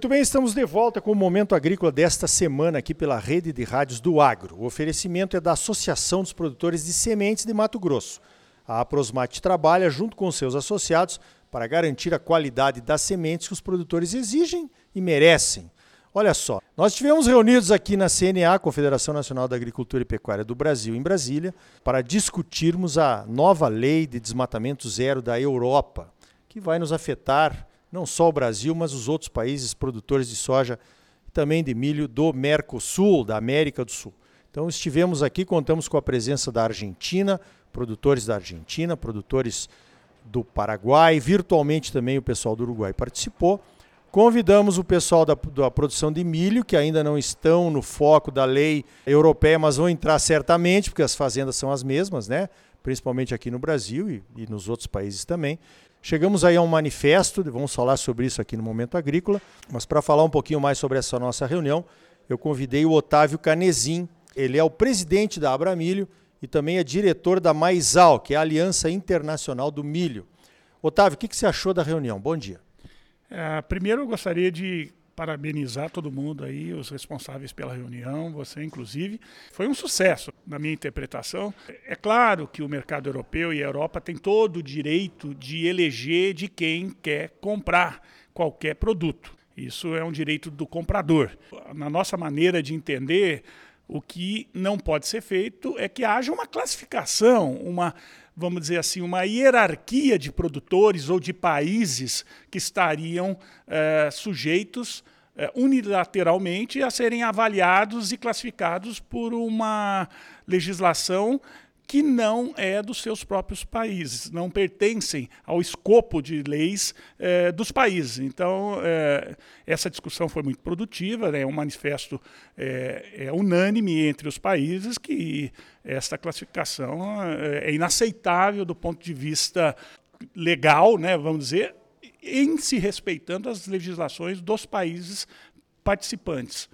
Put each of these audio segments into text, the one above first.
Muito bem, estamos de volta com o Momento Agrícola desta semana aqui pela Rede de Rádios do Agro. O oferecimento é da Associação dos Produtores de Sementes de Mato Grosso. A Aprosmate trabalha junto com seus associados para garantir a qualidade das sementes que os produtores exigem e merecem. Olha só, nós estivemos reunidos aqui na CNA, Confederação Nacional da Agricultura e Pecuária do Brasil, em Brasília, para discutirmos a nova lei de desmatamento zero da Europa, que vai nos afetar não só o Brasil, mas os outros países produtores de soja e também de milho do Mercosul, da América do Sul. Então estivemos aqui, contamos com a presença da Argentina, produtores da Argentina, produtores do Paraguai, virtualmente também o pessoal do Uruguai participou. Convidamos o pessoal da, da, produção de milho, que ainda não estão no foco da lei europeia, mas vão entrar certamente, porque as fazendas são as mesmas, né? principalmente aqui no Brasil e, e nos outros países também. Chegamos aí a um manifesto, vamos falar sobre isso aqui no Momento Agrícola, mas para falar um pouquinho mais sobre essa nossa reunião, eu convidei o Otávio Canezin, ele é o presidente da Abramilho e também é diretor da Maisal, que é a Aliança Internacional do Milho. Otávio, o que, que você achou da reunião? Bom dia. É, primeiro eu gostaria de parabenizar todo mundo aí, os responsáveis pela reunião, você inclusive. Foi um sucesso, na minha interpretação. É claro que o mercado europeu e a Europa têm todo o direito de eleger de quem quer comprar qualquer produto. Isso é um direito do comprador. Na nossa maneira de entender, o que não pode ser feito é que haja uma classificação, uma, vamos dizer assim, uma hierarquia de produtores ou de países que estariam é, sujeitos é, unilateralmente a serem avaliados e classificados por uma legislação que não é dos seus próprios países, não pertencem ao escopo de leis é, dos países. Então, é, essa discussão foi muito produtiva, né? é um manifesto é, é, unânime entre os países que esta classificação é inaceitável do ponto de vista legal, né, vamos dizer, em se respeitando as legislações dos países participantes.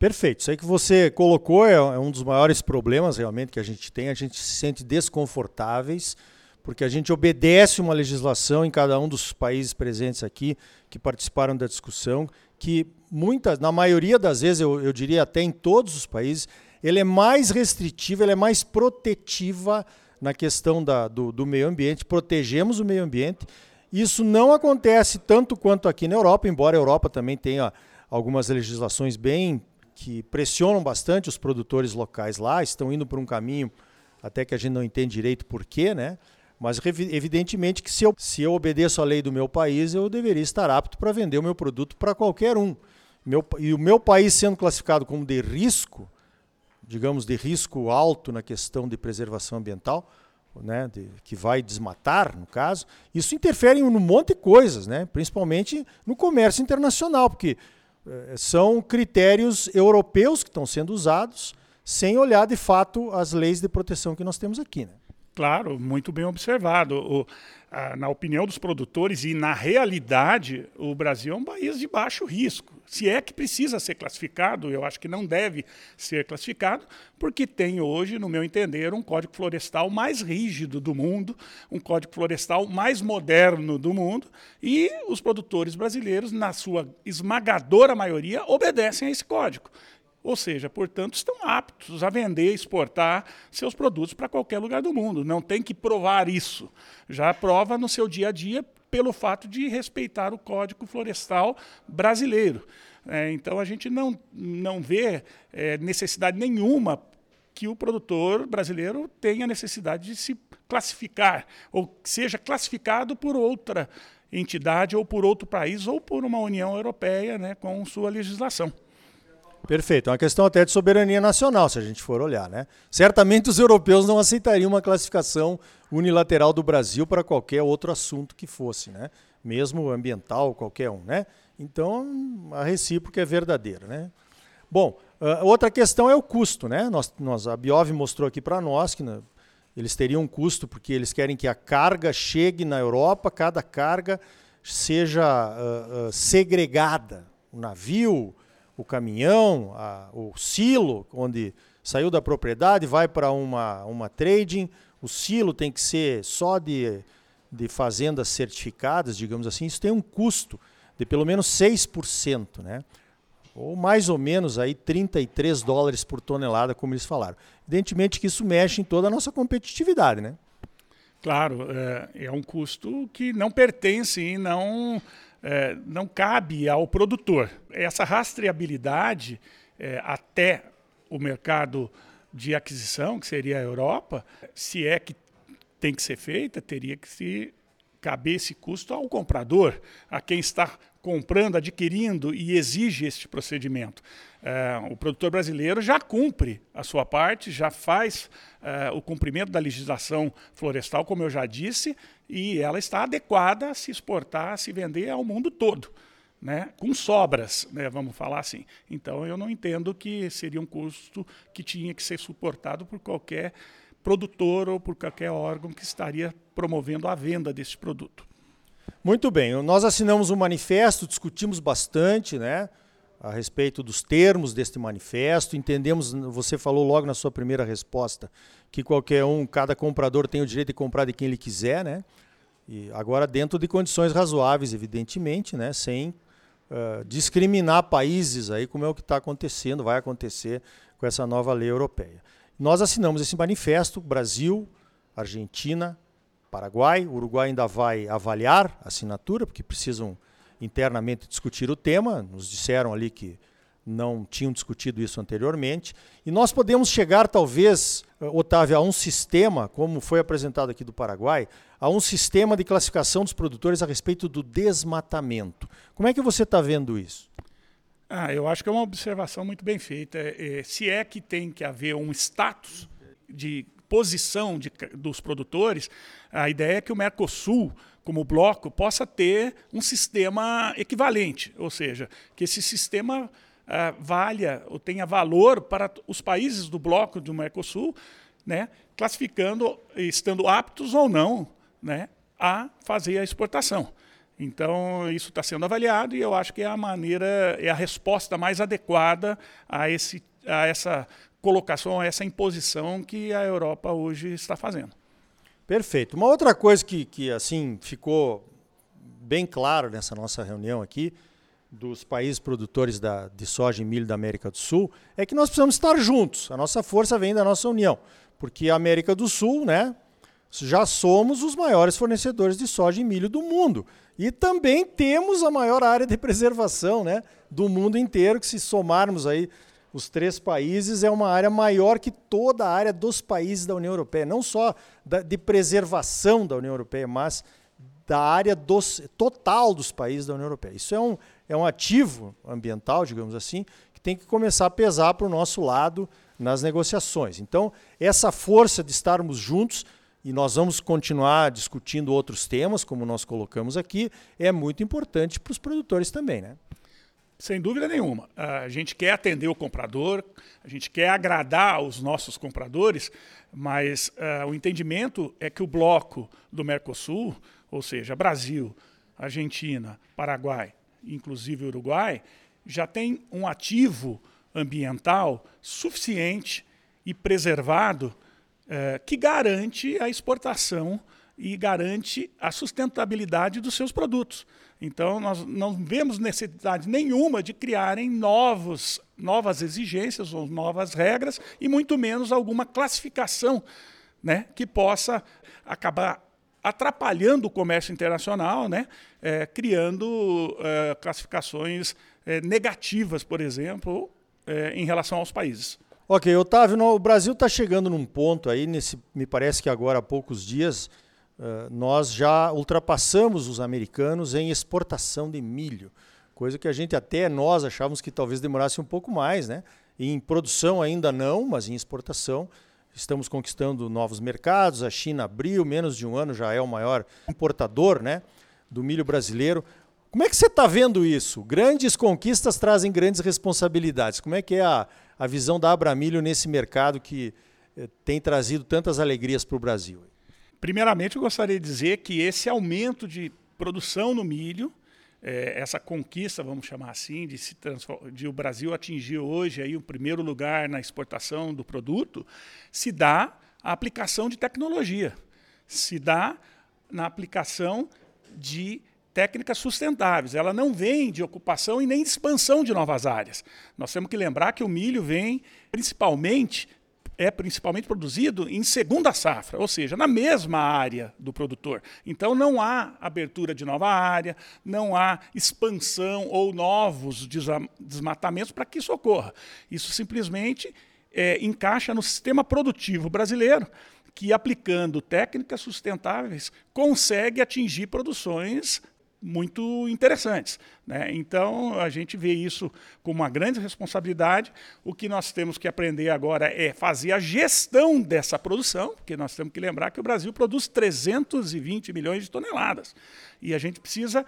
Perfeito. Isso aí que você colocou é, é um dos maiores problemas realmente que a gente tem. A gente se sente desconfortáveis porque a gente obedece uma legislação em cada um dos países presentes aqui que participaram da discussão, que muitas, na maioria das vezes, eu, eu diria até em todos os países, ele é mais restritiva, ele é mais protetiva na questão da, do, do meio ambiente. Protegemos o meio ambiente. Isso não acontece tanto quanto aqui na Europa, embora a Europa também tenha algumas legislações bem que pressionam bastante os produtores locais lá, estão indo por um caminho até que a gente não entende direito por quê, né? Mas evidentemente que se eu, se eu obedeço à lei do meu país, eu deveria estar apto para vender o meu produto para qualquer um. Meu, e o meu país sendo classificado como de risco, digamos de risco alto na questão de preservação ambiental, né, de, que vai desmatar, no caso, isso interfere em um monte de coisas, né, principalmente no comércio internacional, porque são critérios europeus que estão sendo usados sem olhar de fato as leis de proteção que nós temos aqui. Né? Claro, muito bem observado. O, a, na opinião dos produtores e na realidade, o Brasil é um país de baixo risco. Se é que precisa ser classificado, eu acho que não deve ser classificado, porque tem hoje, no meu entender, um código florestal mais rígido do mundo, um código florestal mais moderno do mundo, e os produtores brasileiros, na sua esmagadora maioria, obedecem a esse código. Ou seja, portanto, estão aptos a vender, exportar seus produtos para qualquer lugar do mundo. Não tem que provar isso. Já prova no seu dia a dia pelo fato de respeitar o Código Florestal brasileiro. É, então, a gente não, não vê é, necessidade nenhuma que o produtor brasileiro tenha necessidade de se classificar, ou seja classificado por outra entidade, ou por outro país, ou por uma União Europeia né, com sua legislação. Perfeito. É uma questão até de soberania nacional, se a gente for olhar. Né? Certamente os europeus não aceitariam uma classificação unilateral do Brasil para qualquer outro assunto que fosse, né? mesmo ambiental, qualquer um. Né? Então, a recíproca é verdadeira. Né? Bom, uh, outra questão é o custo. Né? Nós, nós, a Biov mostrou aqui para nós que né, eles teriam um custo porque eles querem que a carga chegue na Europa, cada carga seja uh, uh, segregada. O navio, o caminhão, a, o silo, onde saiu da propriedade, vai para uma, uma trading. O silo tem que ser só de, de fazendas certificadas, digamos assim. Isso tem um custo de pelo menos 6%, né? ou mais ou menos aí 33 dólares por tonelada, como eles falaram. Evidentemente que isso mexe em toda a nossa competitividade, né? Claro, é, é um custo que não pertence e não, é, não cabe ao produtor. Essa rastreabilidade é, até o mercado de aquisição, que seria a Europa, se é que tem que ser feita, teria que se caber esse custo ao comprador, a quem está comprando, adquirindo e exige este procedimento. É, o produtor brasileiro já cumpre a sua parte, já faz é, o cumprimento da legislação florestal, como eu já disse, e ela está adequada a se exportar, a se vender ao mundo todo. Né, com sobras, né, vamos falar assim. Então, eu não entendo que seria um custo que tinha que ser suportado por qualquer produtor ou por qualquer órgão que estaria promovendo a venda desse produto. Muito bem, nós assinamos um manifesto, discutimos bastante, né? A respeito dos termos deste manifesto, entendemos, você falou logo na sua primeira resposta, que qualquer um, cada comprador tem o direito de comprar de quem ele quiser, né? E agora dentro de condições razoáveis, evidentemente, né? Sem uh, discriminar países aí, como é o que está acontecendo, vai acontecer com essa nova lei europeia. Nós assinamos esse manifesto, Brasil, Argentina, Paraguai. O Uruguai ainda vai avaliar a assinatura, porque precisam internamente discutir o tema. Nos disseram ali que não tinham discutido isso anteriormente. E nós podemos chegar, talvez, eh, Otávio, a um sistema, como foi apresentado aqui do Paraguai, a um sistema de classificação dos produtores a respeito do desmatamento. Como é que você está vendo isso? Ah, eu acho que é uma observação muito bem feita. É, se é que tem que haver um status de posição de, dos produtores, a ideia é que o Mercosul, como bloco, possa ter um sistema equivalente, ou seja, que esse sistema uh, valha ou tenha valor para os países do bloco do Mercosul, né, classificando, estando aptos ou não né, a fazer a exportação. Então, isso está sendo avaliado e eu acho que é a maneira, é a resposta mais adequada a, esse, a essa colocação, a essa imposição que a Europa hoje está fazendo. Perfeito. Uma outra coisa que, que assim ficou bem claro nessa nossa reunião aqui, dos países produtores da, de soja e milho da América do Sul, é que nós precisamos estar juntos. A nossa força vem da nossa união. Porque a América do Sul, né, já somos os maiores fornecedores de soja e milho do mundo. E também temos a maior área de preservação né, do mundo inteiro, que se somarmos aí os três países, é uma área maior que toda a área dos países da União Europeia, não só da, de preservação da União Europeia, mas da área dos, total dos países da União Europeia. Isso é um, é um ativo ambiental, digamos assim, que tem que começar a pesar para o nosso lado nas negociações. Então, essa força de estarmos juntos, e nós vamos continuar discutindo outros temas, como nós colocamos aqui, é muito importante para os produtores também. Né? Sem dúvida nenhuma. A gente quer atender o comprador, a gente quer agradar os nossos compradores, mas uh, o entendimento é que o bloco do Mercosul, ou seja, Brasil, Argentina, Paraguai, inclusive Uruguai, já tem um ativo ambiental suficiente e preservado uh, que garante a exportação e garante a sustentabilidade dos seus produtos. Então, nós não vemos necessidade nenhuma de criarem novos, novas exigências ou novas regras, e muito menos alguma classificação né, que possa acabar atrapalhando o comércio internacional, né, é, criando é, classificações é, negativas, por exemplo, é, em relação aos países. Ok, Otávio, o Brasil está chegando num ponto aí, nesse, me parece que agora há poucos dias, eh, nós já ultrapassamos os americanos em exportação de milho, coisa que a gente até nós achávamos que talvez demorasse um pouco mais, né? Em produção ainda não, mas em exportação estamos conquistando novos mercados. A China abriu, menos de um ano já é o maior importador, né, do milho brasileiro. Como é que você está vendo isso? Grandes conquistas trazem grandes responsabilidades. Como é que é a, a visão da Abramilho nesse mercado que eh, tem trazido tantas alegrias para o Brasil? Primeiramente, eu gostaria de dizer que esse aumento de produção no milho, é, essa conquista, vamos chamar assim, de, de o Brasil atingir hoje aí o primeiro lugar na exportação do produto, se dá a aplicação de tecnologia, se dá na aplicação de técnicas sustentáveis. Ela não vem de ocupação e nem de expansão de novas áreas. Nós temos que lembrar que o milho vem principalmente é principalmente produzido em segunda safra, ou seja, na mesma área do produtor. Então não há abertura de nova área, não há expansão ou novos desmatamentos para que isso ocorra. Isso simplesmente é, encaixa no sistema produtivo brasileiro, que aplicando técnicas sustentáveis consegue atingir produções muito interessantes. Né? Então, a gente vê isso como uma grande responsabilidade. O que nós temos que aprender agora é fazer a gestão dessa produção, porque nós temos que lembrar que o Brasil produz 320 milhões de toneladas. E a gente precisa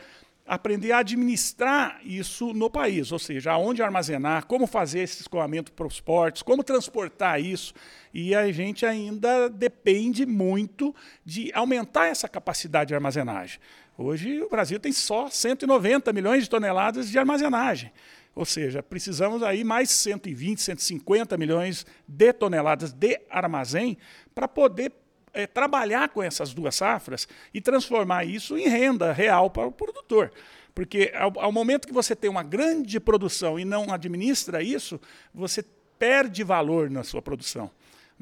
aprender a administrar isso no país, ou seja, aonde armazenar, como fazer esse escoamento para os portos, como transportar isso. E a gente ainda depende muito de aumentar essa capacidade de armazenagem. Hoje o Brasil tem só 190 milhões de toneladas de armazenagem. Ou seja, precisamos aí mais 120, 150 milhões de toneladas de armazém para poder é, trabalhar com essas duas safras e transformar isso em renda real para o produtor. Porque ao, ao, momento que você tem uma grande produção e não administra isso, você perde valor na sua produção.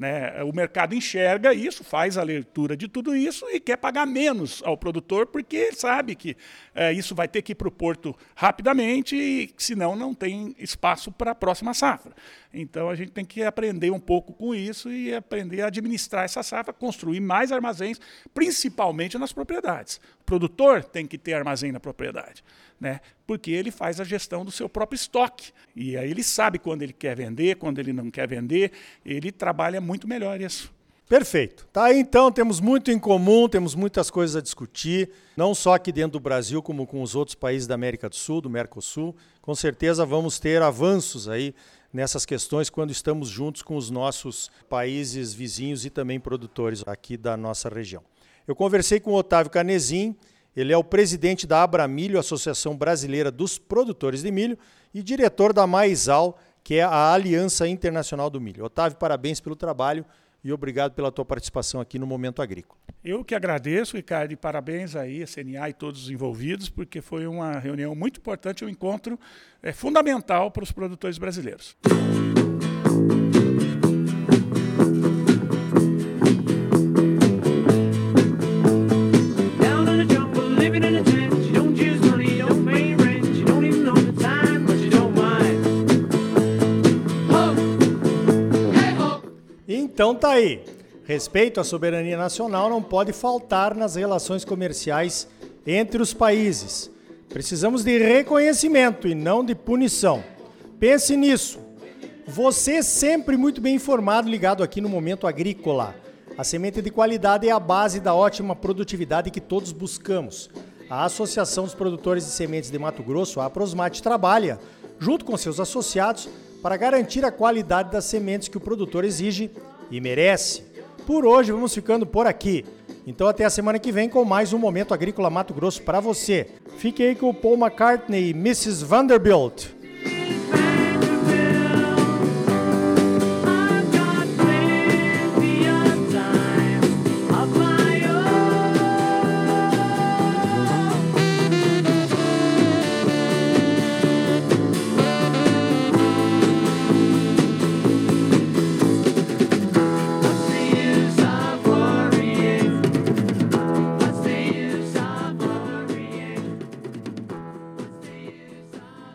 Né? O mercado enxerga isso, faz a leitura de tudo isso e quer pagar menos ao produtor, porque sabe que é, isso vai ter que ir para o porto rapidamente, e senão não tem espaço para a próxima safra. Então a gente tem que aprender um pouco com isso e aprender a administrar essa safra, construir mais armazéns, principalmente nas propriedades. O produtor tem que ter armazém na propriedade, né? porque ele faz a gestão do seu próprio estoque. E aí ele sabe quando ele quer vender, quando ele não quer vender, ele trabalha muito melhor isso. Perfeito. Tá aí então, temos muito em comum, temos muitas coisas a discutir, não só aqui dentro do Brasil, como com os outros países da América do Sul, do Mercosul. Com certeza vamos ter avanços aí nessas questões quando estamos juntos com os nossos países vizinhos e também produtores aqui da nossa região. Eu conversei com o Otávio Canezin, ele é o presidente da Abramilho, Associação Brasileira dos Produtores de Milho, e diretor da Maisal, que é a Aliança Internacional do Milho. Otávio, parabéns pelo trabalho e obrigado pela tua participação aqui no Momento Agrícola. Eu que agradeço, Ricardo, e parabéns aí a CNA e todos os envolvidos, porque foi uma reunião muito importante, um encontro é, fundamental para os produtores brasileiros. Então tá aí. Respeito à soberania nacional não pode faltar nas relações comerciais entre os países. Precisamos de reconhecimento e não de punição. Pense nisso. Você sempre muito bem informado, ligado aqui no Momento Agrícola. A semente de qualidade é a base da ótima produtividade que todos buscamos. A Associação dos Produtores de Sementes de Mato Grosso, a Aprosmate, trabalha, junto com seus associados, para garantir a qualidade das sementes que o produtor exige e merece. Por hoje vamos ficando por aqui. Então até a semana que vem com mais um Momento Agrícola Mato Grosso para você. Fique aí com o Paul McCartney e Mrs. Vanderbilt.